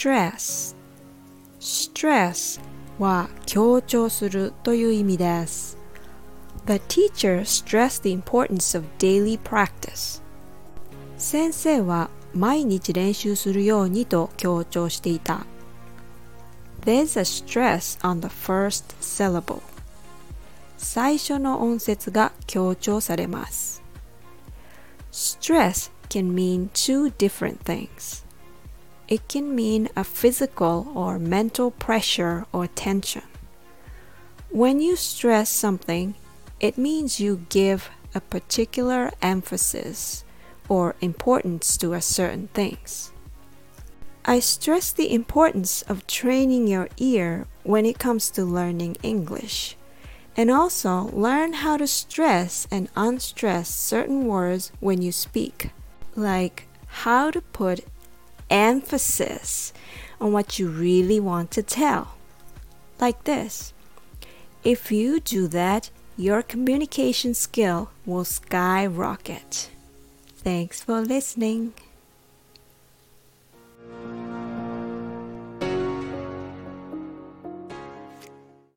stress stress は強調するという意味です The teacher stressed the importance of daily practice 先生は毎日練習するようにと強調していた There's a stress on the first syllable 最初の音節が強調されます Stress can mean two different things It can mean a physical or mental pressure or tension. When you stress something, it means you give a particular emphasis or importance to a certain things. I stress the importance of training your ear when it comes to learning English. And also learn how to stress and unstress certain words when you speak, like how to put emphasis on what you really want to tell. Like this. If you do that, your communication skill will skyrocket. Thanks for listening.